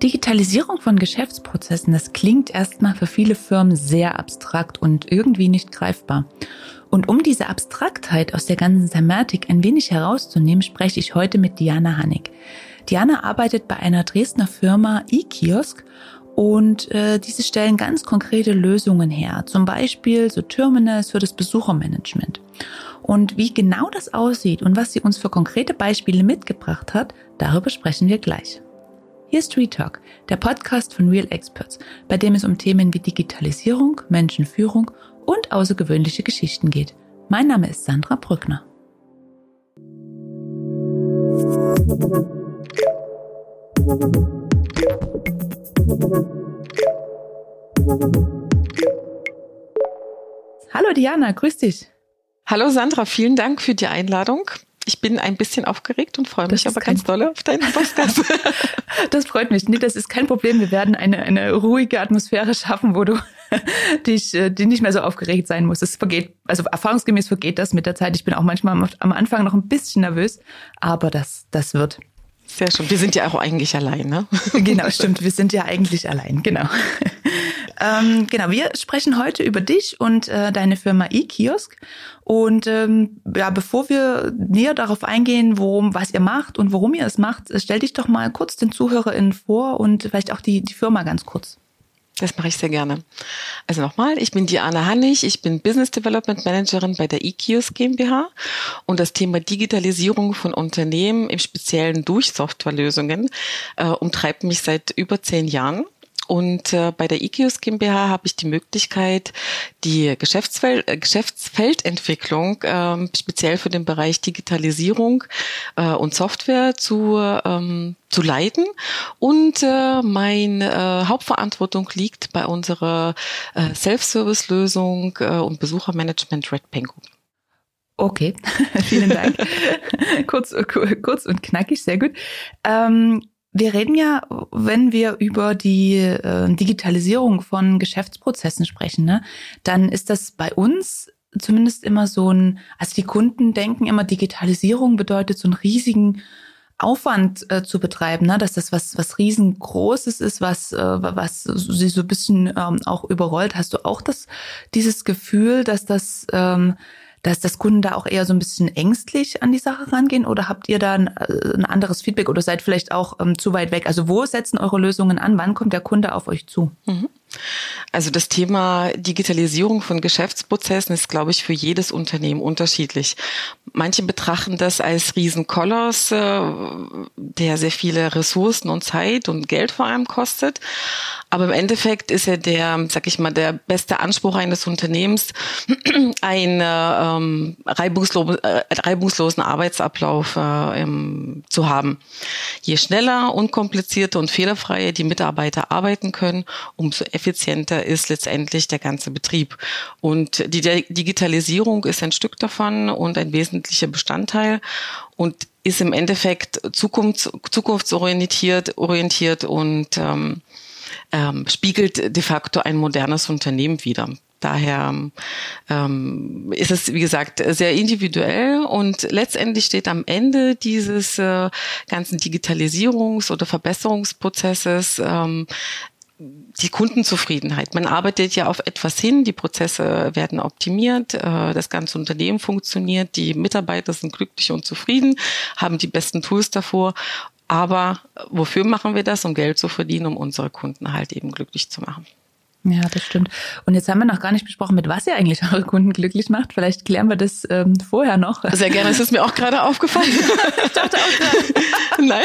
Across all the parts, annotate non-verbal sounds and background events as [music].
Digitalisierung von Geschäftsprozessen, das klingt erstmal für viele Firmen sehr abstrakt und irgendwie nicht greifbar. Und um diese Abstraktheit aus der ganzen Thematik ein wenig herauszunehmen, spreche ich heute mit Diana Hannig. Diana arbeitet bei einer Dresdner Firma eKiosk und äh, diese stellen ganz konkrete Lösungen her, zum Beispiel so Terminals für das Besuchermanagement. Und wie genau das aussieht und was sie uns für konkrete Beispiele mitgebracht hat, darüber sprechen wir gleich. Hier ist Retalk, der Podcast von Real Experts, bei dem es um Themen wie Digitalisierung, Menschenführung und außergewöhnliche Geschichten geht. Mein Name ist Sandra Brückner. Hallo Diana, grüß dich. Hallo Sandra, vielen Dank für die Einladung. Ich bin ein bisschen aufgeregt und freue mich aber ganz doll auf deinen Podcast. [laughs] das freut mich. Nee, das ist kein Problem. Wir werden eine, eine ruhige Atmosphäre schaffen, wo du [laughs] dich, äh, die nicht mehr so aufgeregt sein musst. Es vergeht, also erfahrungsgemäß vergeht das mit der Zeit. Ich bin auch manchmal am Anfang noch ein bisschen nervös, aber das, das wird. Sehr schön. Wir sind ja auch eigentlich allein, ne? Genau, stimmt. [laughs] Wir sind ja eigentlich allein, genau. Ähm, genau, wir sprechen heute über dich und äh, deine Firma eKiosk. Und ähm, ja, bevor wir näher darauf eingehen, worum, was ihr macht und warum ihr es macht, stell dich doch mal kurz den ZuhörerInnen vor und vielleicht auch die, die Firma ganz kurz. Das mache ich sehr gerne. Also nochmal, ich bin Diana Hannig, ich bin Business Development Managerin bei der eKiosk GmbH und das Thema Digitalisierung von Unternehmen, im Speziellen durch Softwarelösungen, äh, umtreibt mich seit über zehn Jahren. Und äh, bei der IKIUS GmbH habe ich die Möglichkeit, die Geschäftsfeld, äh, Geschäftsfeldentwicklung äh, speziell für den Bereich Digitalisierung äh, und Software zu, ähm, zu leiten. Und äh, meine äh, Hauptverantwortung liegt bei unserer äh, Self-Service-Lösung äh, und Besuchermanagement Red Penguin. Okay, [laughs] vielen Dank. [laughs] kurz, kurz und knackig, sehr gut. Ähm, wir reden ja, wenn wir über die äh, Digitalisierung von Geschäftsprozessen sprechen, ne, dann ist das bei uns zumindest immer so ein, also die Kunden denken immer, Digitalisierung bedeutet so einen riesigen Aufwand äh, zu betreiben, ne? dass das was was riesengroßes ist, was äh, was sie so ein bisschen ähm, auch überrollt. Hast du auch das dieses Gefühl, dass das ähm, dass das Kunden da auch eher so ein bisschen ängstlich an die Sache rangehen oder habt ihr da ein, äh, ein anderes Feedback oder seid vielleicht auch ähm, zu weit weg? Also wo setzen eure Lösungen an? Wann kommt der Kunde auf euch zu? Mhm. Also das Thema Digitalisierung von Geschäftsprozessen ist, glaube ich, für jedes Unternehmen unterschiedlich. Manche betrachten das als Riesenkoloss, äh, der sehr viele Ressourcen und Zeit und Geld vor allem kostet. Aber im Endeffekt ist ja der, sag ich mal, der beste Anspruch eines Unternehmens, [clears throat] einen ähm, reibungslo äh, reibungslosen Arbeitsablauf äh, ähm, zu haben. Je schneller, unkomplizierter und fehlerfreier die Mitarbeiter arbeiten können, umso effizienter ist letztendlich der ganze Betrieb. Und die Digitalisierung ist ein Stück davon und ein wesentlicher Bestandteil und ist im Endeffekt zukunfts zukunftsorientiert orientiert und ähm, ähm, spiegelt de facto ein modernes Unternehmen wider. Daher ähm, ist es, wie gesagt, sehr individuell und letztendlich steht am Ende dieses äh, ganzen Digitalisierungs- oder Verbesserungsprozesses ähm, die Kundenzufriedenheit. Man arbeitet ja auf etwas hin, die Prozesse werden optimiert, äh, das ganze Unternehmen funktioniert, die Mitarbeiter sind glücklich und zufrieden, haben die besten Tools davor. Aber wofür machen wir das? Um Geld zu verdienen, um unsere Kunden halt eben glücklich zu machen. Ja, das stimmt. Und jetzt haben wir noch gar nicht besprochen, mit was ihr eigentlich [laughs] eure Kunden glücklich macht. Vielleicht klären wir das ähm, vorher noch. Sehr gerne, es ist mir auch gerade aufgefallen. [laughs] ich dachte auch gerade. [laughs] Nein.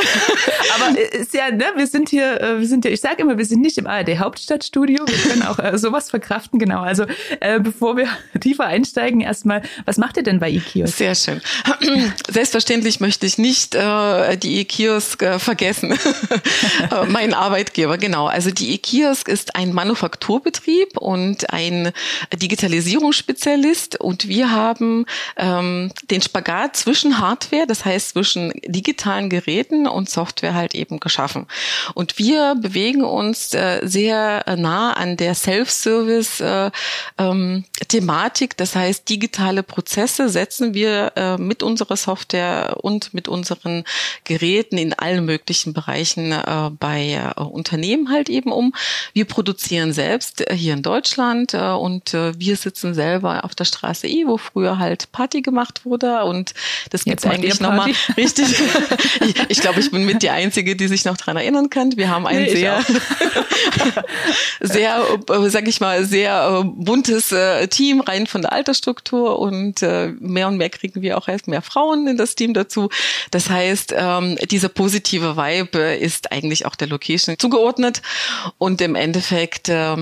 Aber äh, ist ja, ne, wir sind hier, äh, wir sind ja, ich sage immer, wir sind nicht im ARD Hauptstadtstudio. Wir können auch äh, sowas verkraften, genau. Also äh, bevor wir tiefer einsteigen, erstmal, was macht ihr denn bei eKiosk? Sehr schön. [clears throat] Selbstverständlich möchte ich nicht äh, die eKiosk äh, vergessen. mein Arbeitgeber, genau. Also die eKiosk ist ein Manufaktur Manufakturbetrieb und ein Digitalisierungsspezialist und wir haben ähm, den Spagat zwischen Hardware, das heißt zwischen digitalen Geräten und Software halt eben geschaffen. Und wir bewegen uns äh, sehr nah an der Self-Service äh, ähm, Thematik, das heißt digitale Prozesse setzen wir äh, mit unserer Software und mit unseren Geräten in allen möglichen Bereichen äh, bei äh, Unternehmen halt eben um. Wir produzieren selbst äh, hier in Deutschland äh, und äh, wir sitzen selber auf der Straße E, wo früher halt Party gemacht wurde und das gibt eigentlich nochmal [laughs] richtig. [laughs] ich, ich glaube, ich bin mit die Einzige, die sich noch dran erinnern kann. Wir haben ein nee, sehr, [laughs] sehr, äh, sag ich mal, sehr äh, buntes äh, Team rein von der Altersstruktur und äh, mehr und mehr kriegen wir auch erst mehr Frauen in das Team dazu. Das heißt, ähm, dieser positive Vibe ist eigentlich auch der Location zugeordnet und im Endeffekt äh,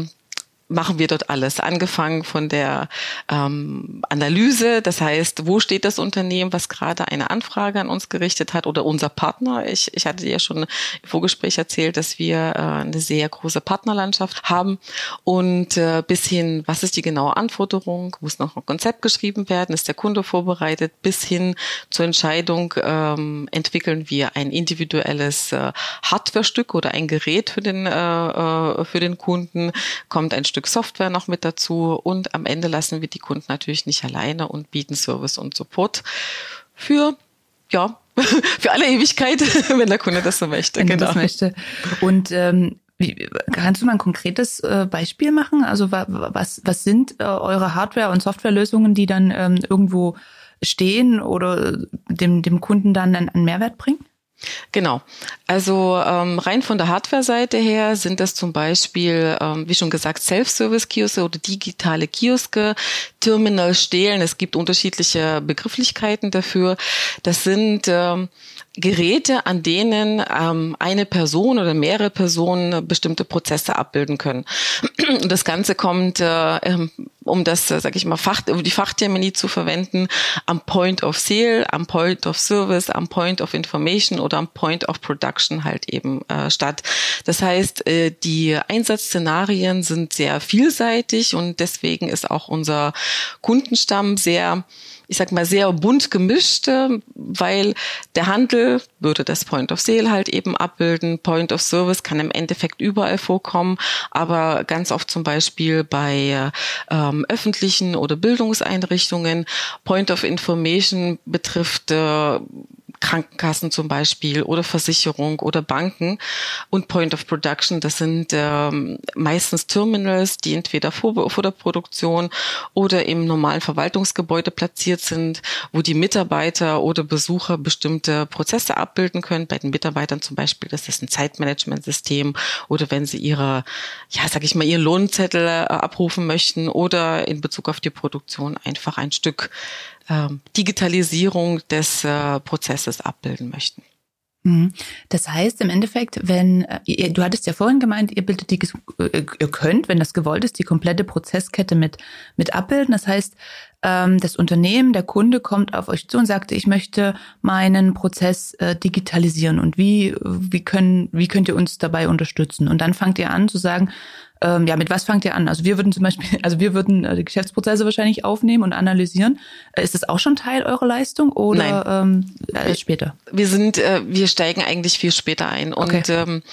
machen wir dort alles, angefangen von der ähm, Analyse, das heißt, wo steht das Unternehmen, was gerade eine Anfrage an uns gerichtet hat oder unser Partner. Ich, ich hatte ja schon im Vorgespräch erzählt, dass wir äh, eine sehr große Partnerlandschaft haben. Und äh, bis hin, was ist die genaue Anforderung, muss noch ein Konzept geschrieben werden, ist der Kunde vorbereitet, bis hin zur Entscheidung ähm, entwickeln wir ein individuelles äh, Hardwarestück oder ein Gerät für den, äh, äh für den Kunden, kommt ein Stück Stück Software noch mit dazu und am Ende lassen wir die Kunden natürlich nicht alleine und bieten Service und Support für ja [laughs] für alle Ewigkeit, [laughs] wenn der Kunde das so möchte. Wenn genau. das möchte. Und ähm, wie, kannst du mal ein konkretes äh, Beispiel machen? Also was, was sind äh, eure Hardware- und Softwarelösungen, die dann ähm, irgendwo stehen oder dem, dem Kunden dann einen, einen Mehrwert bringen? Genau. Also ähm, rein von der Hardware-Seite her sind das zum Beispiel, ähm, wie schon gesagt, Self-Service-Kioske oder digitale Kioske, Terminal stehlen. Es gibt unterschiedliche Begrifflichkeiten dafür. Das sind ähm, Geräte, an denen ähm, eine Person oder mehrere Personen bestimmte Prozesse abbilden können. Und das Ganze kommt, äh, ähm, um das, äh, sag ich mal, Fach, um die Fachtermini zu verwenden, am Point of Sale, am Point of Service, am Point of Information oder am Point of Production halt eben äh, statt. Das heißt, äh, die Einsatzszenarien sind sehr vielseitig und deswegen ist auch unser Kundenstamm sehr ich sag mal, sehr bunt gemischt, weil der Handel würde das Point of Sale halt eben abbilden. Point of Service kann im Endeffekt überall vorkommen, aber ganz oft zum Beispiel bei ähm, öffentlichen oder Bildungseinrichtungen. Point of Information betrifft äh, Krankenkassen zum Beispiel oder Versicherung oder Banken. Und Point of Production, das sind ähm, meistens Terminals, die entweder vor, vor der Produktion oder im normalen Verwaltungsgebäude platziert sind, wo die Mitarbeiter oder Besucher bestimmte Prozesse abbilden können. Bei den Mitarbeitern zum Beispiel, das ist ein Zeitmanagementsystem oder wenn sie ihre, ja, sag ich mal, ihren Lohnzettel äh, abrufen möchten oder in Bezug auf die Produktion einfach ein Stück Digitalisierung des äh, Prozesses abbilden möchten. Mhm. Das heißt im Endeffekt, wenn äh, ihr, du hattest ja vorhin gemeint, ihr bildet die, äh, ihr könnt, wenn das gewollt ist, die komplette Prozesskette mit mit abbilden. Das heißt, ähm, das Unternehmen, der Kunde kommt auf euch zu und sagt, ich möchte meinen Prozess digitalisieren und wie wie können wie könnt ihr uns dabei unterstützen? Und dann fangt ihr an zu sagen, ähm, ja, mit was fangt ihr an? Also wir würden zum Beispiel, [laughs] also wir würden äh, die Geschäftsprozesse wahrscheinlich aufnehmen und analysieren. Äh, ist das auch schon Teil eurer Leistung oder Nein. ähm, äh, später? Wir sind, äh, wir steigen eigentlich viel später ein. Und okay. ähm,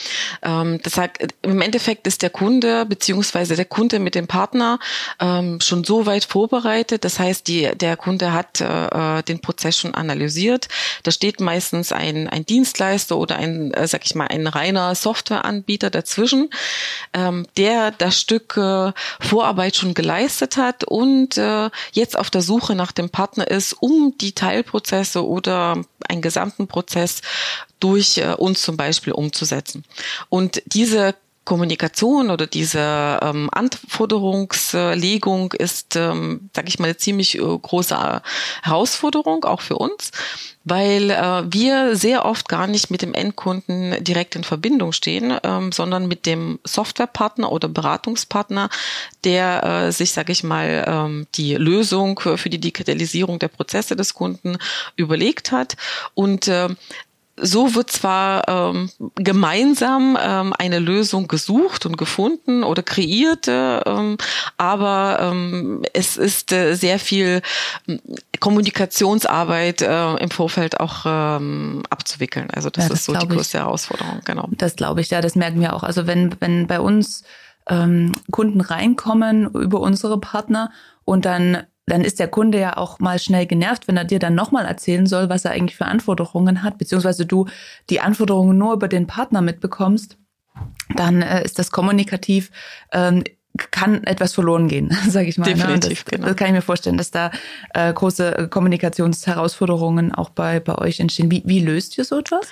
ähm, das sagt, im Endeffekt ist der Kunde beziehungsweise der Kunde mit dem Partner ähm, schon so weit vorbereitet. Das heißt, die, der Kunde hat äh, äh den Prozess schon analysiert. Da steht meistens ein, ein Dienstleister oder ein, äh, sag ich mal, ein reiner Softwareanbieter dazwischen, ähm, der das Stück äh, Vorarbeit schon geleistet hat und äh, jetzt auf der Suche nach dem Partner ist, um die Teilprozesse oder einen gesamten Prozess durch äh, uns zum Beispiel umzusetzen. Und diese Kommunikation oder diese ähm, Anforderungslegung ist, ähm, sage ich mal, eine ziemlich äh, große Herausforderung auch für uns, weil äh, wir sehr oft gar nicht mit dem Endkunden direkt in Verbindung stehen, ähm, sondern mit dem Softwarepartner oder Beratungspartner, der äh, sich, sage ich mal, ähm, die Lösung für die Digitalisierung der Prozesse des Kunden überlegt hat. Und äh, so wird zwar ähm, gemeinsam ähm, eine Lösung gesucht und gefunden oder kreiert, ähm, aber ähm, es ist äh, sehr viel ähm, Kommunikationsarbeit äh, im Vorfeld auch ähm, abzuwickeln. Also das, ja, das ist so die größte ich. Herausforderung, genau. Das glaube ich, ja, das merken wir auch. Also wenn, wenn bei uns ähm, Kunden reinkommen über unsere Partner und dann dann ist der Kunde ja auch mal schnell genervt, wenn er dir dann nochmal erzählen soll, was er eigentlich für Anforderungen hat, beziehungsweise du die Anforderungen nur über den Partner mitbekommst, dann äh, ist das kommunikativ ähm, kann etwas verloren gehen, [laughs] sage ich mal. Ne? Definitiv, ne? das, genau. das kann ich mir vorstellen, dass da äh, große Kommunikationsherausforderungen auch bei, bei euch entstehen. Wie, wie löst ihr so etwas?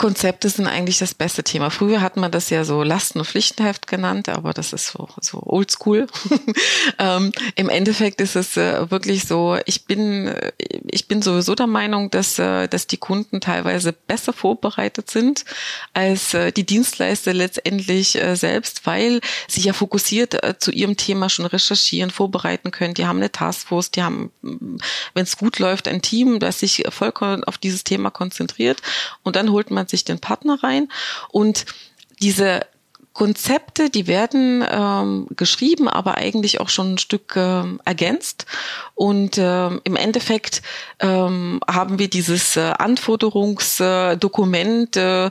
Konzepte sind eigentlich das beste Thema. Früher hat man das ja so Lasten- und Pflichtenheft genannt, aber das ist so, so oldschool. [laughs] ähm, Im Endeffekt ist es äh, wirklich so, ich bin, äh, ich bin sowieso der Meinung, dass, äh, dass die Kunden teilweise besser vorbereitet sind als äh, die Dienstleister letztendlich äh, selbst, weil sie ja fokussiert äh, zu ihrem Thema schon recherchieren, vorbereiten können. Die haben eine Taskforce, die haben, wenn es gut läuft, ein Team, das sich vollkommen auf dieses Thema konzentriert und dann holt man sich den Partner rein und diese Konzepte, die werden ähm, geschrieben, aber eigentlich auch schon ein Stück äh, ergänzt. Und äh, im Endeffekt ähm, haben wir dieses äh, Anforderungsdokument äh,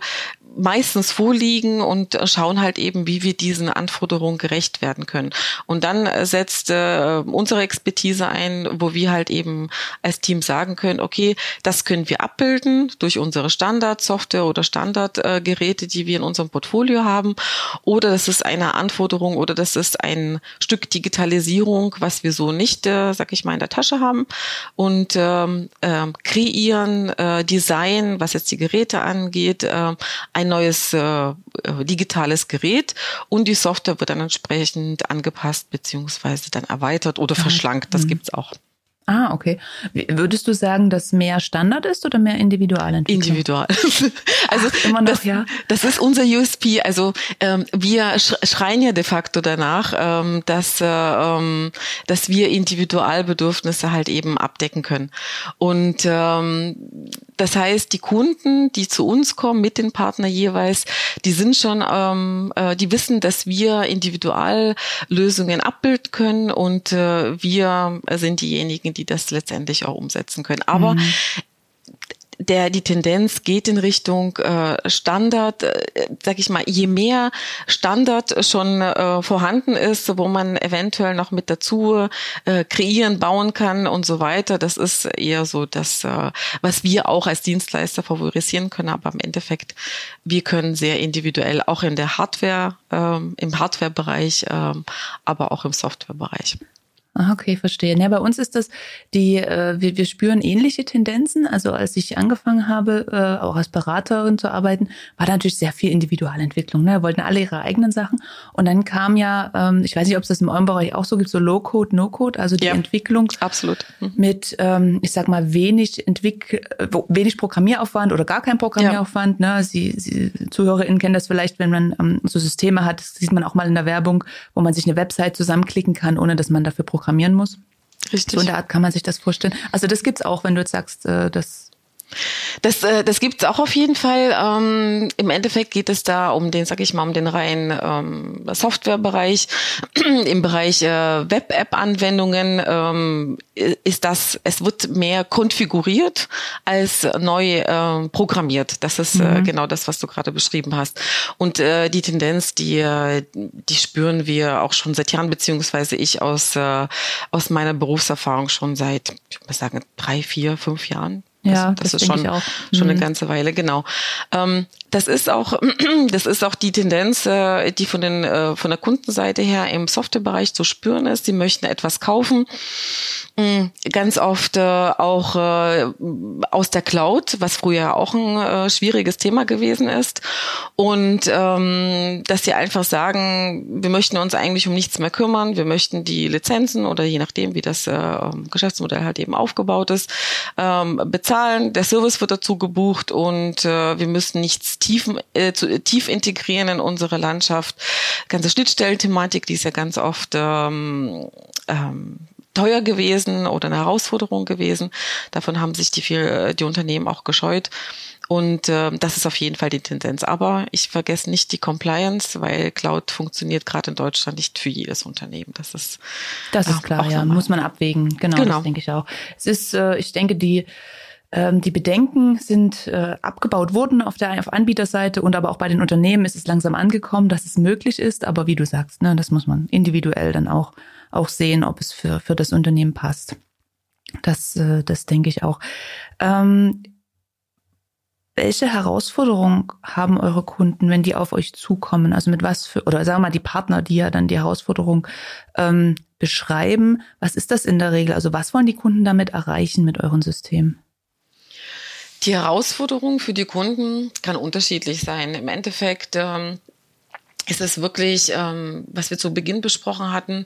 meistens vorliegen und schauen halt eben, wie wir diesen Anforderungen gerecht werden können. Und dann setzt äh, unsere Expertise ein, wo wir halt eben als Team sagen können, okay, das können wir abbilden durch unsere Standardsoftware oder Standardgeräte, äh, die wir in unserem Portfolio haben. Oder das ist eine Anforderung oder das ist ein Stück Digitalisierung, was wir so nicht, äh, sag ich mal, in der Tasche haben. Und ähm, äh, kreieren, äh, Design, was jetzt die Geräte angeht, äh, ein neues äh, digitales Gerät und die Software wird dann entsprechend angepasst beziehungsweise dann erweitert oder verschlankt. Das mhm. gibt's auch. Ah, okay. Würdest du sagen, dass mehr Standard ist oder mehr Individualentwicklung? Individual. also Ach, immer noch, das, ja. Das ist unser USP. Also ähm, wir schreien ja de facto danach, ähm, dass, äh, ähm, dass wir Individualbedürfnisse halt eben abdecken können. Und ähm, das heißt, die Kunden, die zu uns kommen mit den Partnern jeweils, die sind schon, ähm, äh, die wissen, dass wir Individuallösungen abbilden können und äh, wir sind diejenigen, die das letztendlich auch umsetzen können. Aber mhm der die Tendenz geht in Richtung äh, Standard, äh, sag ich mal, je mehr Standard schon äh, vorhanden ist, wo man eventuell noch mit dazu äh, kreieren, bauen kann und so weiter, das ist eher so das, äh, was wir auch als Dienstleister favorisieren können, aber im Endeffekt, wir können sehr individuell auch in der Hardware, äh, im Hardware-Bereich, äh, aber auch im Software-Bereich. Ah, okay, verstehe. Ja, bei uns ist das die, äh, wir, wir spüren ähnliche Tendenzen. Also als ich angefangen habe, äh, auch als Beraterin zu arbeiten, war da natürlich sehr viel Individualentwicklung. Ne? Wir wollten alle ihre eigenen Sachen. Und dann kam ja, ähm, ich weiß nicht, ob es das im eurem Bereich auch so gibt, so Low-Code, No-Code, also die ja, Entwicklung absolut. Mhm. mit, ähm, ich sag mal, wenig Entwick wenig Programmieraufwand oder gar kein Programmieraufwand. Ja. Ne? Sie, Sie ZuhörerInnen kennen das vielleicht, wenn man ähm, so Systeme hat, das sieht man auch mal in der Werbung, wo man sich eine Website zusammenklicken kann, ohne dass man dafür programmieren muss. Richtig. So in der Art kann man sich das vorstellen. Also das gibt's auch, wenn du jetzt sagst, äh, dass das, äh, das gibt es auch auf jeden Fall. Ähm, Im Endeffekt geht es da um den, sag ich mal, um den reinen ähm, Softwarebereich. [clears throat] Im Bereich äh, Web-App-Anwendungen ähm, ist das, es wird mehr konfiguriert als neu äh, programmiert. Das ist äh, mhm. äh, genau das, was du gerade beschrieben hast. Und äh, die Tendenz, die, äh, die spüren wir auch schon seit Jahren, beziehungsweise ich aus, äh, aus meiner Berufserfahrung schon seit, ich würde sagen, drei, vier, fünf Jahren. Ja, das, das, ist schon, schon eine mhm. ganze Weile, genau. Ähm, das ist auch, [clears throat] das ist auch die Tendenz, äh, die von den, äh, von der Kundenseite her im Softwarebereich zu spüren ist. Sie möchten etwas kaufen Mm, ganz oft äh, auch äh, aus der Cloud, was früher auch ein äh, schwieriges Thema gewesen ist. Und ähm, dass sie einfach sagen, wir möchten uns eigentlich um nichts mehr kümmern, wir möchten die Lizenzen oder je nachdem, wie das äh, Geschäftsmodell halt eben aufgebaut ist, ähm, bezahlen. Der Service wird dazu gebucht und äh, wir müssen nichts tief, äh, zu, tief integrieren in unsere Landschaft. Ganze Schnittstellenthematik, die ist ja ganz oft ähm, ähm, teuer gewesen oder eine Herausforderung gewesen. Davon haben sich die, viel, die Unternehmen auch gescheut. Und äh, das ist auf jeden Fall die Tendenz. Aber ich vergesse nicht die Compliance, weil Cloud funktioniert gerade in Deutschland nicht für jedes Unternehmen. Das ist das ist klar, ja, muss man abwägen. Genau, genau. das denke ich auch. Es ist, äh, ich denke, die ähm, die Bedenken sind äh, abgebaut worden auf der auf Anbieterseite und aber auch bei den Unternehmen ist es langsam angekommen, dass es möglich ist. Aber wie du sagst, ne, das muss man individuell dann auch auch sehen, ob es für für das Unternehmen passt. Das äh, das denke ich auch. Ähm, welche Herausforderungen haben eure Kunden, wenn die auf euch zukommen? Also mit was für, oder sagen wir mal die Partner, die ja dann die Herausforderung ähm, beschreiben. Was ist das in der Regel? Also was wollen die Kunden damit erreichen mit euren Systemen? Die Herausforderung für die Kunden kann unterschiedlich sein. Im Endeffekt ähm, ist es wirklich, ähm, was wir zu Beginn besprochen hatten,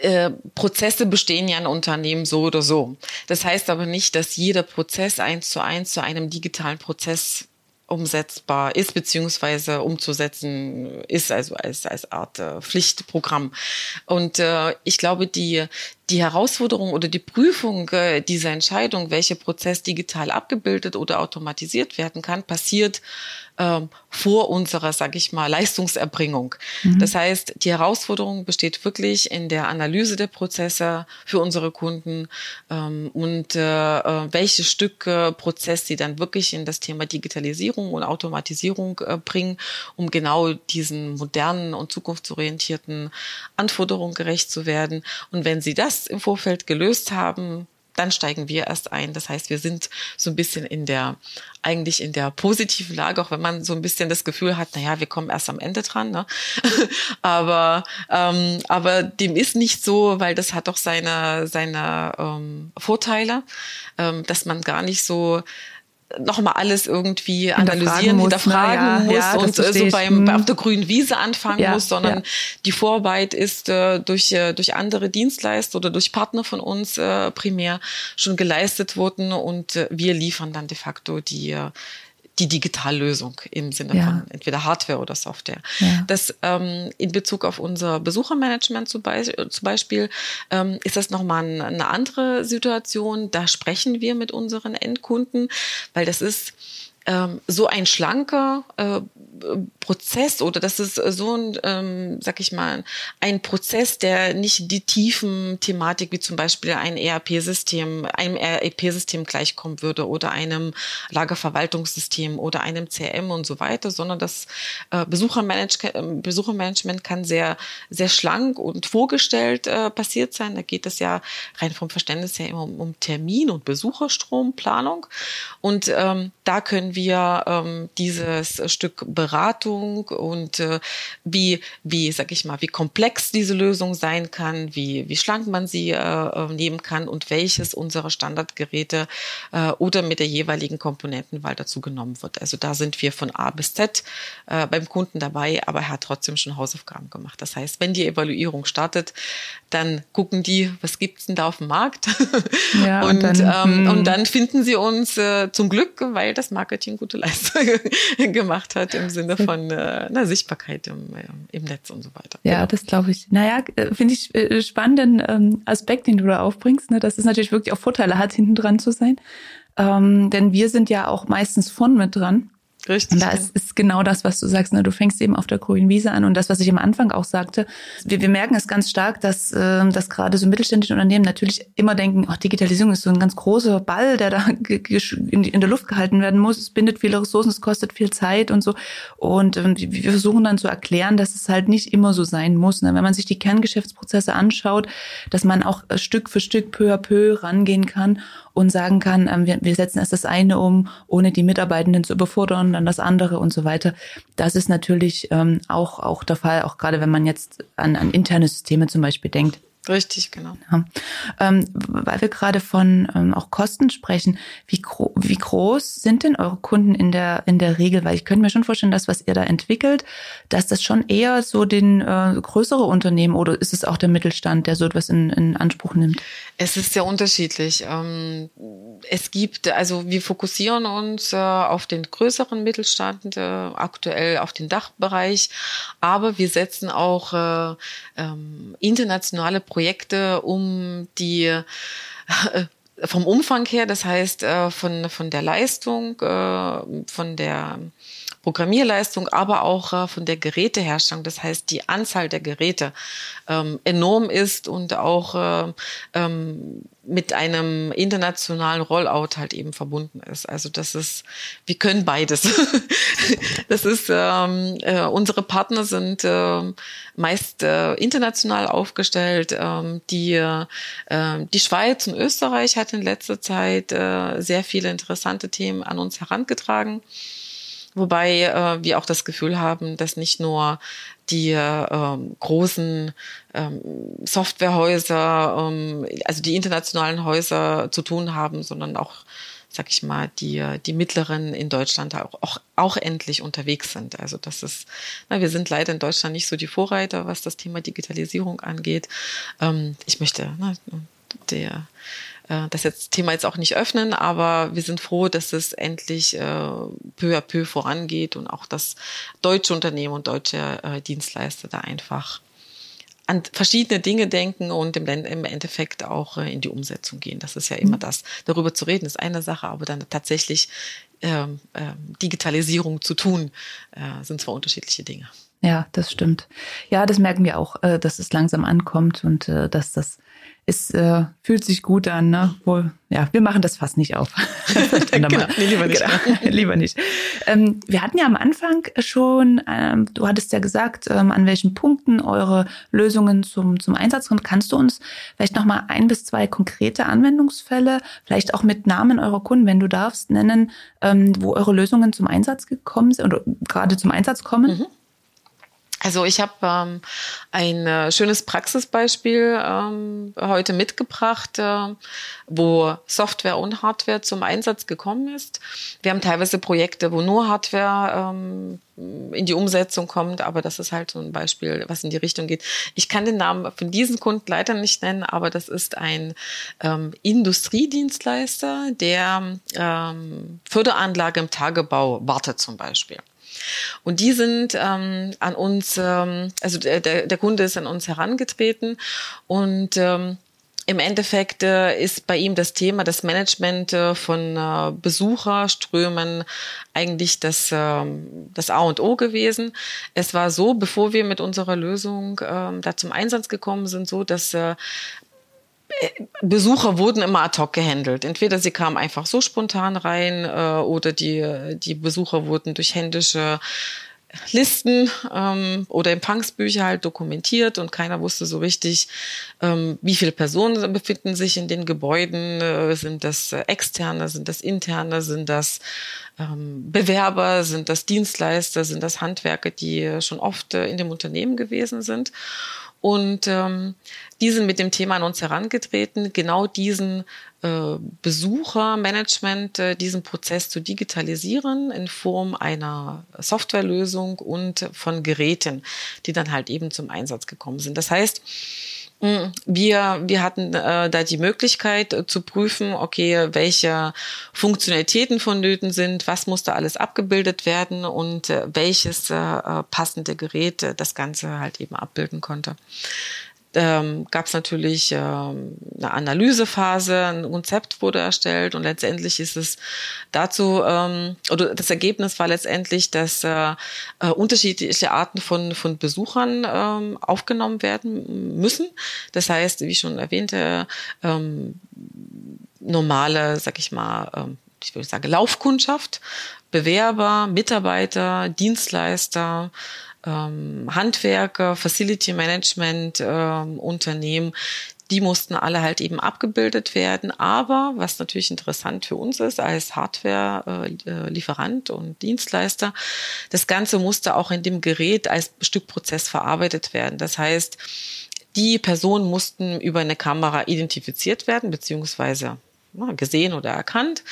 äh, Prozesse bestehen ja in Unternehmen so oder so. Das heißt aber nicht, dass jeder Prozess eins zu eins zu einem digitalen Prozess umsetzbar ist beziehungsweise umzusetzen ist, also als, als Art äh, Pflichtprogramm. Und äh, ich glaube, die, die Herausforderung oder die Prüfung äh, dieser Entscheidung, welcher Prozess digital abgebildet oder automatisiert werden kann, passiert ähm, vor unserer, sag ich mal, Leistungserbringung. Mhm. Das heißt, die Herausforderung besteht wirklich in der Analyse der Prozesse für unsere Kunden ähm, und äh, äh welche Stücke Prozess sie dann wirklich in das Thema Digitalisierung und Automatisierung äh, bringen, um genau diesen modernen und zukunftsorientierten Anforderungen gerecht zu werden. Und wenn sie das im Vorfeld gelöst haben, dann steigen wir erst ein. Das heißt, wir sind so ein bisschen in der, eigentlich in der positiven Lage, auch wenn man so ein bisschen das Gefühl hat, naja, wir kommen erst am Ende dran. Ne? [laughs] aber, ähm, aber dem ist nicht so, weil das hat doch seine, seine ähm, Vorteile, ähm, dass man gar nicht so nochmal alles irgendwie analysieren, hinterfragen muss, ja, muss ja, und so beim, mhm. auf der grünen Wiese anfangen ja, muss, sondern die Vorarbeit ist äh, durch, äh, durch andere Dienstleister oder durch Partner von uns äh, primär schon geleistet worden und äh, wir liefern dann de facto die äh, die Digitallösung im Sinne ja. von entweder Hardware oder Software. Ja. Das ähm, in Bezug auf unser Besuchermanagement zum, Be zum Beispiel ähm, ist das nochmal eine andere Situation. Da sprechen wir mit unseren Endkunden, weil das ist ähm, so ein schlanker äh, Prozess oder das ist so ein, ähm, sag ich mal, ein Prozess, der nicht die tiefen Thematik wie zum Beispiel ein ERP-System, einem ERP-System gleichkommen würde oder einem Lagerverwaltungssystem oder einem CRM und so weiter, sondern das äh, Besuchermanage äh, Besuchermanagement kann sehr, sehr schlank und vorgestellt äh, passiert sein. Da geht es ja rein vom Verständnis her immer um, um Termin- und Besucherstromplanung. Und ähm, da können wir ähm, dieses Stück Beratung und äh, wie, wie, sag ich mal, wie komplex diese Lösung sein kann, wie, wie schlank man sie äh, äh, nehmen kann und welches unserer Standardgeräte äh, oder mit der jeweiligen Komponentenwahl dazu genommen wird. Also da sind wir von A bis Z äh, beim Kunden dabei, aber er hat trotzdem schon Hausaufgaben gemacht. Das heißt, wenn die Evaluierung startet, dann gucken die, was gibt's denn da auf dem Markt? [laughs] Ja, und, und, dann, ähm, hm. und dann finden sie uns äh, zum Glück, weil das Marketing gute Leistung [laughs] gemacht hat im Sinne von äh, einer Sichtbarkeit im, äh, im Netz und so weiter. Ja, genau. das glaube ich. Naja, äh, finde ich äh, spannenden ähm, Aspekt, den du da aufbringst, ne, dass es natürlich wirklich auch Vorteile hat, hinten dran zu sein. Ähm, denn wir sind ja auch meistens von mit dran. Richtig. Und da ist, ist genau das, was du sagst. Ne? Du fängst eben auf der grünen Wiese an und das, was ich am Anfang auch sagte. Wir, wir merken es ganz stark, dass, äh, dass gerade so mittelständische Unternehmen natürlich immer denken, ach, Digitalisierung ist so ein ganz großer Ball, der da [laughs] in, in der Luft gehalten werden muss. Es bindet viele Ressourcen, es kostet viel Zeit und so. Und äh, wir versuchen dann zu erklären, dass es halt nicht immer so sein muss. Ne? Wenn man sich die Kerngeschäftsprozesse anschaut, dass man auch Stück für Stück peu à peu rangehen kann und sagen kann, ähm, wir, wir setzen erst das eine um, ohne die Mitarbeitenden zu überfordern, dann das andere und so weiter. Das ist natürlich ähm, auch, auch der Fall, auch gerade wenn man jetzt an, an interne Systeme zum Beispiel denkt. Richtig, genau. Ja. Ähm, weil wir gerade von ähm, auch Kosten sprechen, wie, gro wie groß sind denn eure Kunden in der, in der Regel? Weil ich könnte mir schon vorstellen, dass was ihr da entwickelt, dass das schon eher so den äh, größere Unternehmen oder ist es auch der Mittelstand, der so etwas in, in Anspruch nimmt? Es ist sehr unterschiedlich. Ähm, es gibt, also wir fokussieren uns äh, auf den größeren Mittelstand, äh, aktuell auf den Dachbereich, aber wir setzen auch äh, ähm, internationale Projekte, um die vom Umfang her, das heißt äh, von, von der Leistung, äh, von der Programmierleistung, aber auch äh, von der Geräteherstellung, das heißt die Anzahl der Geräte ähm, enorm ist und auch äh, ähm, mit einem internationalen Rollout halt eben verbunden ist. Also das ist, wir können beides. [laughs] das ist, ähm, äh, unsere Partner sind äh, meist äh, international aufgestellt. Ähm, die, äh, die Schweiz und Österreich hat in letzter Zeit äh, sehr viele interessante Themen an uns herangetragen. Wobei äh, wir auch das Gefühl haben, dass nicht nur die ähm, großen ähm, Softwarehäuser, ähm, also die internationalen Häuser zu tun haben, sondern auch, sag ich mal, die, die mittleren in Deutschland auch, auch, auch endlich unterwegs sind. Also das ist, na, wir sind leider in Deutschland nicht so die Vorreiter, was das Thema Digitalisierung angeht. Ähm, ich möchte ne, der das jetzt Thema jetzt auch nicht öffnen, aber wir sind froh, dass es endlich äh, peu à peu vorangeht und auch das deutsche Unternehmen und deutsche äh, Dienstleister da einfach an verschiedene Dinge denken und im, im Endeffekt auch äh, in die Umsetzung gehen. Das ist ja immer mhm. das. Darüber zu reden ist eine Sache, aber dann tatsächlich ähm, äh, Digitalisierung zu tun, äh, sind zwar unterschiedliche Dinge. Ja, das stimmt. Ja, das merken wir auch, äh, dass es langsam ankommt und äh, dass das es äh, fühlt sich gut an, ne? Wohl, ja, wir machen das fast nicht auf. [laughs] genau, nee, lieber nicht. Genau, [laughs] lieber nicht. Ähm, wir hatten ja am Anfang schon, ähm, du hattest ja gesagt, ähm, an welchen Punkten eure Lösungen zum, zum Einsatz kommen. Kannst du uns vielleicht nochmal ein bis zwei konkrete Anwendungsfälle, vielleicht auch mit Namen eurer Kunden, wenn du darfst, nennen, ähm, wo eure Lösungen zum Einsatz gekommen sind oder gerade zum Einsatz kommen? Mhm. Also ich habe ähm, ein äh, schönes Praxisbeispiel ähm, heute mitgebracht, äh, wo Software und Hardware zum Einsatz gekommen ist. Wir haben teilweise Projekte, wo nur Hardware ähm, in die Umsetzung kommt, aber das ist halt so ein Beispiel, was in die Richtung geht. Ich kann den Namen von diesem Kunden leider nicht nennen, aber das ist ein ähm, Industriedienstleister, der ähm, Förderanlage im Tagebau wartet zum Beispiel. Und die sind ähm, an uns, ähm, also der, der Kunde ist an uns herangetreten und ähm, im Endeffekt äh, ist bei ihm das Thema das Management äh, von äh, Besucherströmen eigentlich das, äh, das A und O gewesen. Es war so, bevor wir mit unserer Lösung äh, da zum Einsatz gekommen sind, so dass Besucher wurden immer ad hoc gehandelt. Entweder sie kamen einfach so spontan rein äh, oder die, die Besucher wurden durch händische Listen ähm, oder Empfangsbücher halt dokumentiert und keiner wusste so richtig, ähm, wie viele Personen befinden sich in den Gebäuden. Äh, sind das externe, sind das interne, sind das ähm, Bewerber, sind das Dienstleister, sind das Handwerker, die schon oft äh, in dem Unternehmen gewesen sind. Und ähm, die sind mit dem Thema an uns herangetreten, genau diesen äh, Besuchermanagement, äh, diesen Prozess zu digitalisieren in Form einer Softwarelösung und von Geräten, die dann halt eben zum Einsatz gekommen sind. Das heißt, wir, wir hatten äh, da die Möglichkeit äh, zu prüfen, okay, welche Funktionalitäten vonnöten sind, was muss da alles abgebildet werden und äh, welches äh, passende Gerät äh, das Ganze halt eben abbilden konnte ähm, gab es natürlich ähm, eine Analysephase, ein Konzept wurde erstellt und letztendlich ist es dazu, ähm, oder das Ergebnis war letztendlich, dass äh, äh, unterschiedliche Arten von, von Besuchern ähm, aufgenommen werden müssen. Das heißt, wie schon erwähnte, ähm, normale, sag ich mal, ähm, ich würde sagen, Laufkundschaft, Bewerber, Mitarbeiter, Dienstleister, ähm, Handwerker, Facility Management ähm, Unternehmen, die mussten alle halt eben abgebildet werden. Aber was natürlich interessant für uns ist als Hardware-Lieferant und Dienstleister, das Ganze musste auch in dem Gerät als Stückprozess verarbeitet werden. Das heißt, die Personen mussten über eine Kamera identifiziert werden, beziehungsweise gesehen oder erkannt.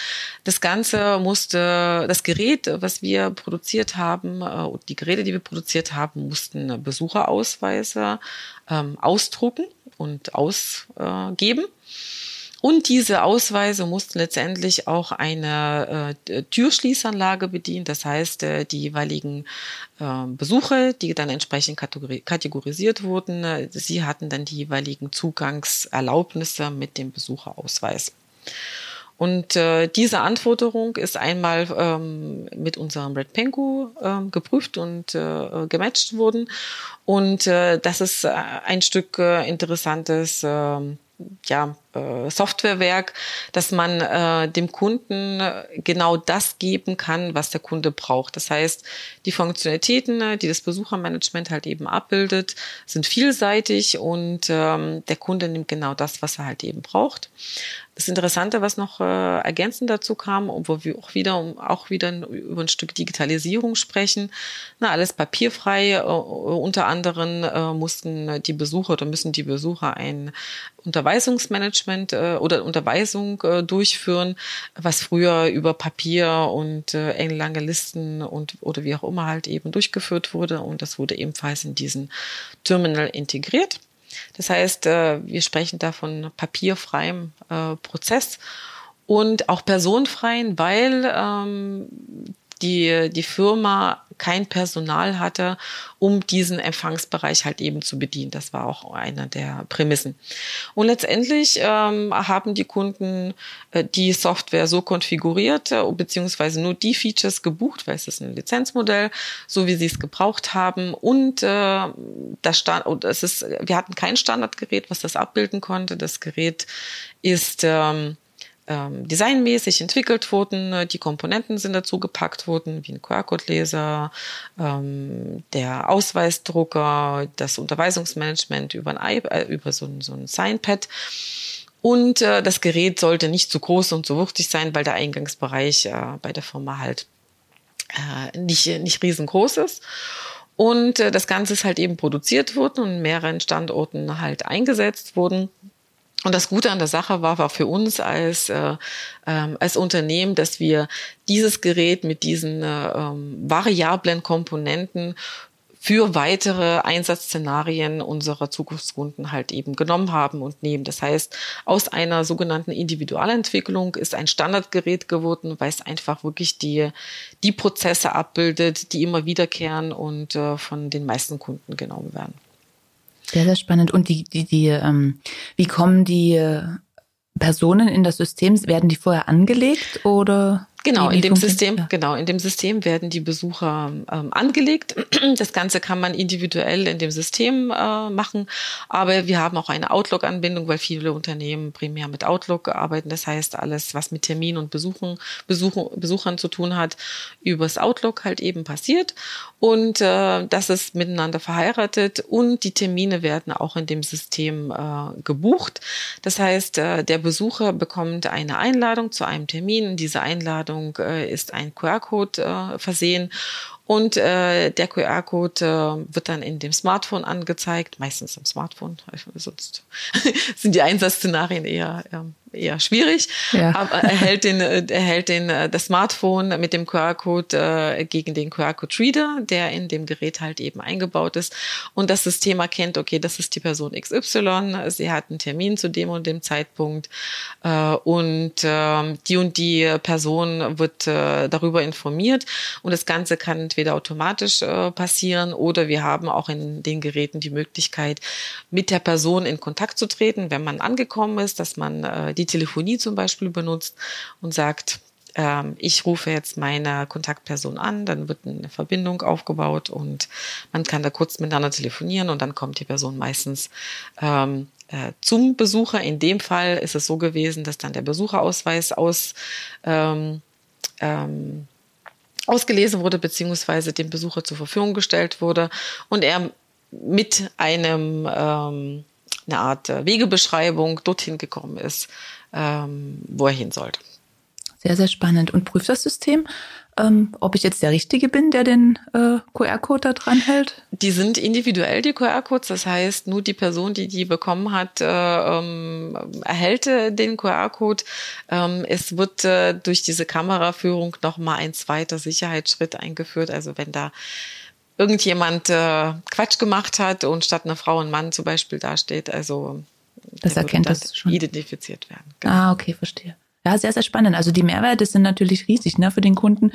Das Ganze musste, das Gerät, was wir produziert haben, äh, die Geräte, die wir produziert haben, mussten Besucherausweise ähm, ausdrucken und ausgeben. Und diese Ausweise mussten letztendlich auch eine äh, Türschließanlage bedienen. Das heißt, äh, die jeweiligen äh, Besucher, die dann entsprechend kategorisiert wurden, äh, sie hatten dann die jeweiligen Zugangserlaubnisse mit dem Besucherausweis. Und äh, diese Anforderung ist einmal ähm, mit unserem Red Pengu äh, geprüft und äh, gematcht worden. Und äh, das ist äh, ein Stück äh, interessantes äh, ja, Softwarewerk, dass man äh, dem Kunden genau das geben kann, was der Kunde braucht. Das heißt, die Funktionalitäten, die das Besuchermanagement halt eben abbildet, sind vielseitig und ähm, der Kunde nimmt genau das, was er halt eben braucht. Das Interessante, was noch äh, ergänzend dazu kam, wo wir auch wieder, auch wieder über ein Stück Digitalisierung sprechen, na, alles papierfrei. Äh, unter anderem äh, mussten die Besucher oder müssen die Besucher ein Unterweisungsmanagement äh, oder Unterweisung äh, durchführen, was früher über Papier und äh, lange Listen und oder wie auch immer halt eben durchgeführt wurde. Und das wurde ebenfalls in diesen Terminal integriert. Das heißt, äh, wir sprechen da von papierfreiem Prozess und auch personenfreien, weil ähm, die, die Firma kein Personal hatte, um diesen Empfangsbereich halt eben zu bedienen. Das war auch eine der Prämissen. Und letztendlich ähm, haben die Kunden äh, die Software so konfiguriert, äh, beziehungsweise nur die Features gebucht, weil es ist ein Lizenzmodell, so wie sie es gebraucht haben. Und äh, das stand, und es ist, wir hatten kein Standardgerät, was das abbilden konnte. Das Gerät ist ähm, ähm, designmäßig entwickelt wurden. Ne, die Komponenten sind dazu gepackt worden, wie ein QR-Code-Leser, ähm, der Ausweisdrucker, das Unterweisungsmanagement über, ein, äh, über so ein, so ein Signpad. Und äh, das Gerät sollte nicht zu groß und zu wuchtig sein, weil der Eingangsbereich äh, bei der Firma halt äh, nicht, nicht riesengroß ist. Und äh, das Ganze ist halt eben produziert worden und in mehreren Standorten halt eingesetzt worden. Und das Gute an der Sache war, war für uns als, äh, ähm, als Unternehmen, dass wir dieses Gerät mit diesen äh, ähm, variablen Komponenten für weitere Einsatzszenarien unserer Zukunftskunden halt eben genommen haben und nehmen. Das heißt, aus einer sogenannten Individualentwicklung ist ein Standardgerät geworden, weil es einfach wirklich die, die Prozesse abbildet, die immer wiederkehren und äh, von den meisten Kunden genommen werden. Sehr, sehr spannend. Und die, die, die, ähm, wie kommen die äh, Personen in das System? Werden die vorher angelegt oder? Genau, in dem System, ja. genau, in dem System werden die Besucher ähm, angelegt. [clears throat] Das Ganze kann man individuell in dem System äh, machen, aber wir haben auch eine Outlook-Anbindung, weil viele Unternehmen primär mit Outlook arbeiten. Das heißt, alles, was mit Termin und Besuchen, Besuchen, Besuchern zu tun hat, übers Outlook halt eben passiert. Und äh, das ist miteinander verheiratet und die Termine werden auch in dem System äh, gebucht. Das heißt, äh, der Besucher bekommt eine Einladung zu einem Termin. Diese Einladung Einladung äh, ist ein QR-Code äh, versehen. Und äh, der QR-Code äh, wird dann in dem Smartphone angezeigt, meistens im Smartphone, [laughs] sonst [laughs] sind die Einsatzszenarien eher ähm, eher schwierig, ja. aber erhält den, äh, erhält den, äh, das Smartphone mit dem QR-Code äh, gegen den QR-Code-Reader, der in dem Gerät halt eben eingebaut ist. Und das System erkennt, okay, das ist die Person XY, sie hat einen Termin zu dem und dem Zeitpunkt äh, und äh, die und die Person wird äh, darüber informiert. Und das Ganze kann entweder automatisch äh, passieren oder wir haben auch in den Geräten die Möglichkeit, mit der Person in Kontakt zu treten, wenn man angekommen ist, dass man äh, die Telefonie zum Beispiel benutzt und sagt, ähm, ich rufe jetzt meine Kontaktperson an, dann wird eine Verbindung aufgebaut und man kann da kurz miteinander telefonieren und dann kommt die Person meistens ähm, äh, zum Besucher. In dem Fall ist es so gewesen, dass dann der Besucherausweis aus ähm, ähm, ausgelesen wurde, beziehungsweise dem Besucher zur Verfügung gestellt wurde und er mit einem ähm, eine Art äh, Wegebeschreibung dorthin gekommen ist, ähm, wo er hin sollte. Sehr, sehr spannend. Und prüft das System, ähm, ob ich jetzt der Richtige bin, der den äh, QR-Code da dran hält? Die sind individuell, die QR-Codes. Das heißt, nur die Person, die die bekommen hat, äh, ähm, erhält äh, den QR-Code. Ähm, es wird äh, durch diese Kameraführung nochmal ein zweiter Sicherheitsschritt eingeführt. Also wenn da irgendjemand äh, Quatsch gemacht hat und statt einer Frau ein Mann zum Beispiel dasteht. Also das erkennt das schon. Identifiziert werden. Genau. Ah, okay, verstehe. Ja, sehr, sehr spannend. Also die Mehrwerte sind natürlich riesig ne, für den Kunden.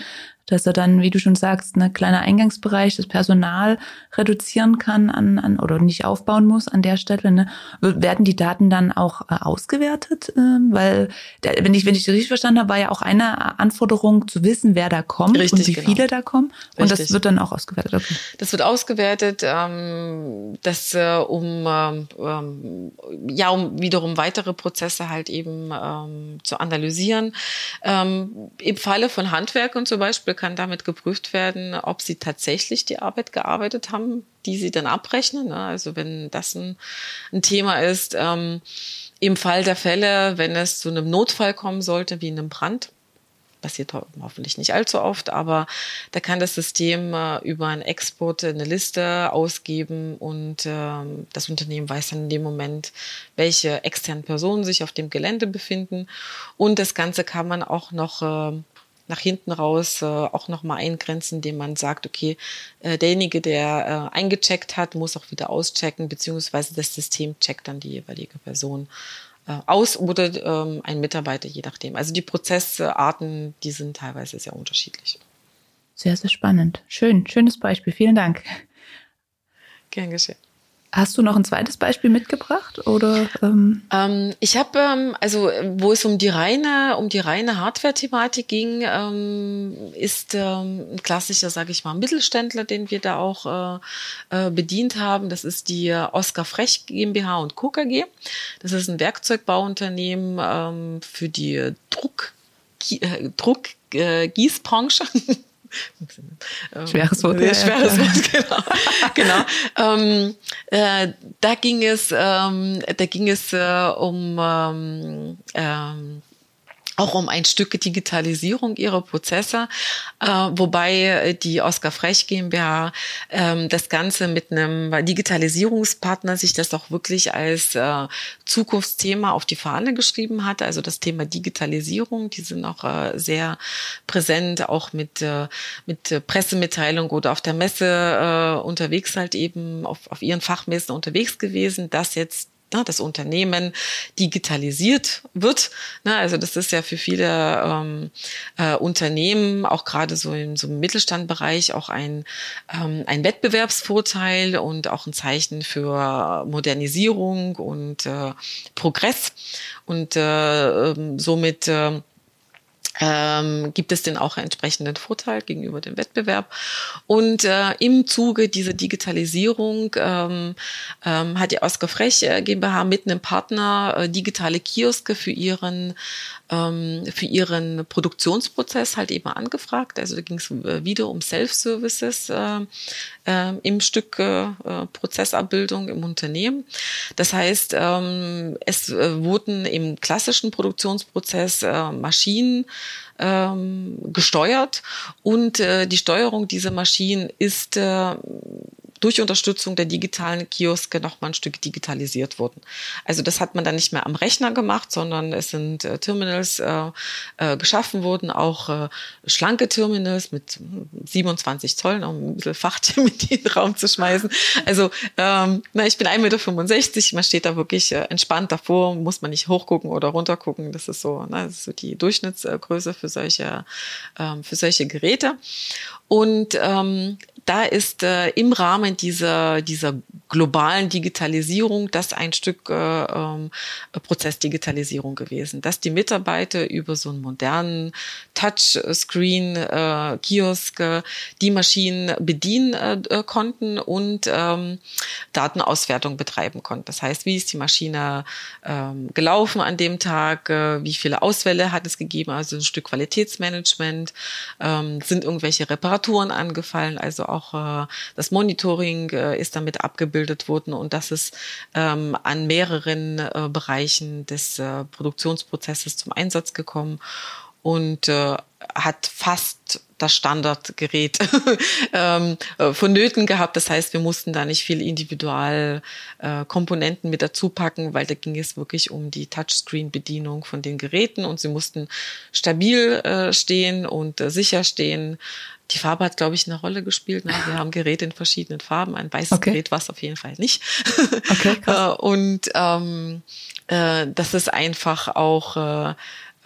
Dass er dann, wie du schon sagst, ein kleiner Eingangsbereich, das Personal reduzieren kann an, an oder nicht aufbauen muss an der Stelle. Ne? Werden die Daten dann auch äh, ausgewertet? Äh, weil, der, wenn ich wenn ich das richtig verstanden habe, war ja auch eine Anforderung zu wissen, wer da kommt richtig, und wie genau. viele da kommen. Und richtig. das wird dann auch ausgewertet. Okay. Das wird ausgewertet, ähm, das äh, um ähm, ähm, ja um wiederum weitere Prozesse halt eben ähm, zu analysieren. Ähm, Im Falle von Handwerkern zum Beispiel kann damit geprüft werden, ob sie tatsächlich die Arbeit gearbeitet haben, die sie dann abrechnen. Ne? Also wenn das ein, ein Thema ist, ähm, im Fall der Fälle, wenn es zu einem Notfall kommen sollte, wie in einem Brand, passiert hoffentlich nicht allzu oft, aber da kann das System äh, über einen Export eine Liste ausgeben und ähm, das Unternehmen weiß dann in dem Moment, welche externen Personen sich auf dem Gelände befinden. Und das Ganze kann man auch noch äh, nach hinten raus äh, auch nochmal eingrenzen, indem man sagt, okay, äh, derjenige, der äh, eingecheckt hat, muss auch wieder auschecken, beziehungsweise das System checkt dann die jeweilige Person äh, aus oder ähm, ein Mitarbeiter, je nachdem. Also die Prozessarten, die sind teilweise sehr unterschiedlich. Sehr, sehr spannend. Schön, schönes Beispiel. Vielen Dank. Gern geschehen. Hast du noch ein zweites Beispiel mitgebracht oder? Ähm? Ähm, ich habe ähm, also, wo es um die reine um die reine Hardware-Thematik ging, ähm, ist ähm, ein klassischer, sage ich mal, Mittelständler, den wir da auch äh, äh, bedient haben. Das ist die Oscar Frech GmbH und Co. KG. Das ist ein Werkzeugbauunternehmen ähm, für die Druck äh, Druckgießbranche. [laughs] Ähm, schweres Wort. Ja, schweres Wort, [laughs] genau. genau. Ähm, äh, da ging es, ähm, da ging es äh, um ähm, ähm, auch um ein Stück Digitalisierung ihrer Prozesse, äh, wobei die Oskar Frech GmbH äh, das Ganze mit einem Digitalisierungspartner sich das auch wirklich als äh, Zukunftsthema auf die Fahne geschrieben hat. Also das Thema Digitalisierung, die sind auch äh, sehr präsent, auch mit, äh, mit Pressemitteilung oder auf der Messe äh, unterwegs halt eben, auf, auf ihren Fachmessen unterwegs gewesen, dass jetzt ne, das Unternehmen digitalisiert wird. Ne, also das ist ja für viele ähm, äh, Unternehmen, auch gerade so im so im Mittelstandbereich, auch ein, ähm, ein Wettbewerbsvorteil und auch ein Zeichen für Modernisierung und äh, Progress. Und äh, ähm, somit äh, ähm, gibt es denn auch einen entsprechenden Vorteil gegenüber dem Wettbewerb. Und äh, im Zuge dieser Digitalisierung ähm, ähm, hat die Oscar Frech äh, GmbH mit einem Partner äh, digitale Kioske für ihren ähm, für ihren Produktionsprozess halt eben angefragt. Also da ging es äh, wieder um Self-Services äh, äh, im Stück äh, Prozessabbildung im Unternehmen. Das heißt, ähm, es wurden im klassischen Produktionsprozess Maschinen ähm, gesteuert. Und äh, die Steuerung dieser Maschinen ist äh, durch Unterstützung der digitalen Kioske noch mal ein Stück digitalisiert wurden. Also das hat man dann nicht mehr am Rechner gemacht, sondern es sind äh, Terminals äh, äh, geschaffen worden, auch äh, schlanke Terminals mit 27 Zoll, um ein bisschen Fachthermie [laughs] in den Raum zu schmeißen. Also ähm, na, ich bin 1,65 Meter, man steht da wirklich äh, entspannt davor, muss man nicht hochgucken oder runtergucken. Das ist so, ne, das ist so die Durchschnittsgröße für solche, ähm, für solche Geräte. Und ähm, da ist äh, im Rahmen dieser, dieser globalen Digitalisierung das ein Stück äh, äh, Prozessdigitalisierung gewesen, dass die Mitarbeiter über so einen modernen Touchscreen, äh, äh, die Maschinen bedienen äh, konnten und ähm, Datenauswertung betreiben konnten. Das heißt, wie ist die Maschine ähm, gelaufen an dem Tag, äh, wie viele Ausfälle hat es gegeben, also ein Stück Qualitätsmanagement, ähm, sind irgendwelche Reparaturen angefallen, also auch äh, das Monitoring äh, ist damit abgebildet worden und das ist ähm, an mehreren äh, Bereichen des äh, Produktionsprozesses zum Einsatz gekommen und äh, hat fast das Standardgerät [laughs] ähm, äh, vonnöten gehabt. Das heißt, wir mussten da nicht viel individual äh, Komponenten mit dazu packen, weil da ging es wirklich um die Touchscreen-Bedienung von den Geräten und sie mussten stabil äh, stehen und äh, sicher stehen. Die Farbe hat, glaube ich, eine Rolle gespielt. Ne? Wir [laughs] haben Geräte in verschiedenen Farben. Ein weißes okay. Gerät war es auf jeden Fall nicht. okay, krass. [laughs] Äh, und ähm, äh, das ist einfach auch äh,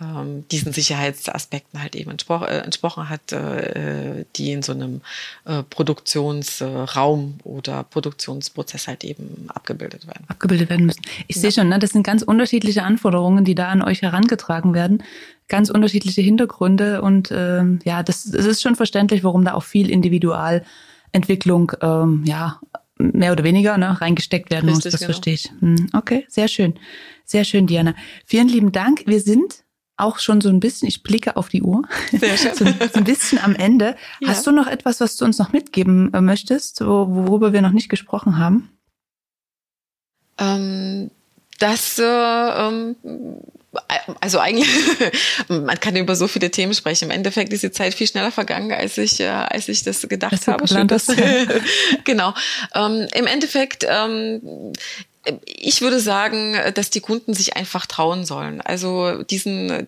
ähm, diesen Sicherheitsaspekten halt eben entspro äh, entsprochen hat, äh, die in so einem äh, Produktionsraum oder Produktionsprozess halt eben abgebildet werden. Abgebildet werden müssen. Ich ja. sehe schon, ne, das sind ganz unterschiedliche Anforderungen, die da an euch herangetragen werden. Ganz unterschiedliche Hintergründe und ähm, ja, das, das ist schon verständlich, warum da auch viel Individualentwicklung ähm, ja mehr oder weniger ne, reingesteckt werden Richtig, muss. Das genau. verstehe ich. Hm, okay, sehr schön. Sehr schön, Diana. Vielen lieben Dank. Wir sind auch schon so ein bisschen, ich blicke auf die Uhr, Sehr [laughs] schön. so, so ein bisschen am Ende. Ja. Hast du noch etwas, was du uns noch mitgeben äh, möchtest, worüber wir noch nicht gesprochen haben? Ähm, das, äh, ähm, also eigentlich, [laughs] man kann über so viele Themen sprechen. Im Endeffekt ist die Zeit viel schneller vergangen, als ich, äh, als ich das gedacht das habe. Schön, dass, [laughs] genau. Ähm, Im Endeffekt, ähm, ich würde sagen, dass die Kunden sich einfach trauen sollen. Also diesen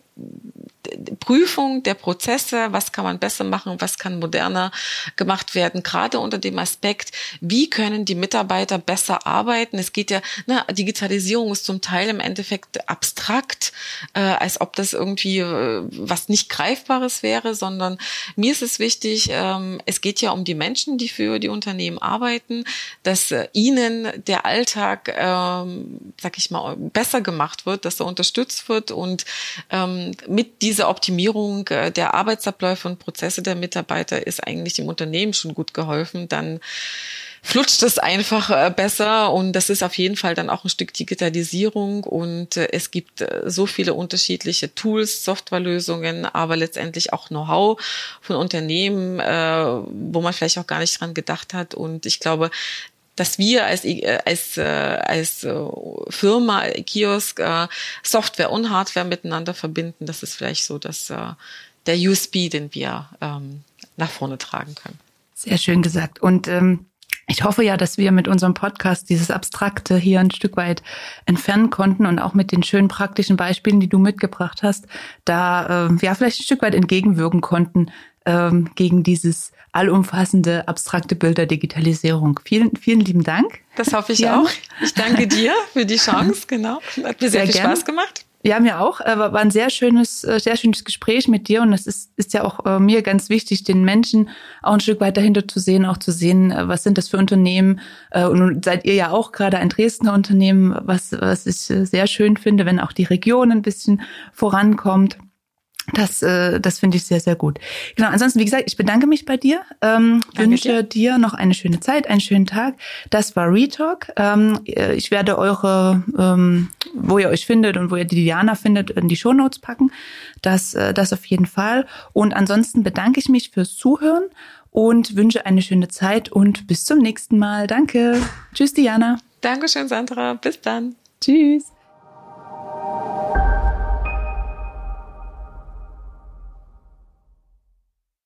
Prüfung der Prozesse, was kann man besser machen, was kann moderner gemacht werden, gerade unter dem Aspekt, wie können die Mitarbeiter besser arbeiten. Es geht ja, na, Digitalisierung ist zum Teil im Endeffekt abstrakt, äh, als ob das irgendwie äh, was nicht Greifbares wäre, sondern mir ist es wichtig, ähm, es geht ja um die Menschen, die für die Unternehmen arbeiten, dass äh, ihnen der Alltag, ähm, sag ich mal, besser gemacht wird, dass er unterstützt wird und ähm, mit diesem diese Optimierung äh, der Arbeitsabläufe und Prozesse der Mitarbeiter ist eigentlich dem Unternehmen schon gut geholfen. Dann flutscht es einfach äh, besser. Und das ist auf jeden Fall dann auch ein Stück Digitalisierung. Und äh, es gibt so viele unterschiedliche Tools, Softwarelösungen, aber letztendlich auch Know-how von Unternehmen, wo man vielleicht auch gar nicht dran gedacht hat. Und ich glaube, dass wir als, äh, als, äh, als äh, Firma, Kiosk, Software und Hardware miteinander verbinden, das ist vielleicht so dass der USB, den wir ähm, nach vorne tragen können. Sehr schön gesagt. Und ähm, ich hoffe ja, dass wir mit unserem Podcast dieses Abstrakte hier ein Stück weit entfernen konnten und auch mit den schönen praktischen Beispielen, die du mitgebracht hast, da äh, ja vielleicht ein Stück weit entgegenwirken konnten ähm, gegen dieses allumfassende, abstrakte Bild der Digitalisierung. Vielen, vielen lieben Dank. Das hoffe ich ja. auch. Ich danke dir für die Chance, [laughs] genau. Hat mir sehr, sehr viel gern. Spaß gemacht. Ja, mir auch. Äh, war ein sehr schönes, äh, sehr schönes Gespräch mit dir und es ist, ist ja auch äh, mir ganz wichtig, den Menschen auch ein Stück weit dahinter zu sehen, auch zu sehen, was sind das für Unternehmen. Und seid ihr ja auch gerade ein Dresdner Unternehmen, was, was ich sehr schön finde, wenn auch die Region ein bisschen vorankommt. Das, äh, das finde ich sehr, sehr gut. Genau, ansonsten, wie gesagt, ich bedanke mich bei dir, ähm, wünsche dir. dir. noch eine schöne Zeit, einen schönen Tag. Das war Retalk. Ähm, äh, ich werde eure, ähm, wo ihr euch findet und wo ihr die Diana findet, in die Shownotes packen. Das, äh, das auf jeden Fall. Und ansonsten bedanke ich mich fürs Zuhören und wünsche eine schöne Zeit und bis zum nächsten Mal. Danke. Tschüss, Diana. Dankeschön, Sandra. Bis dann. Tschüss.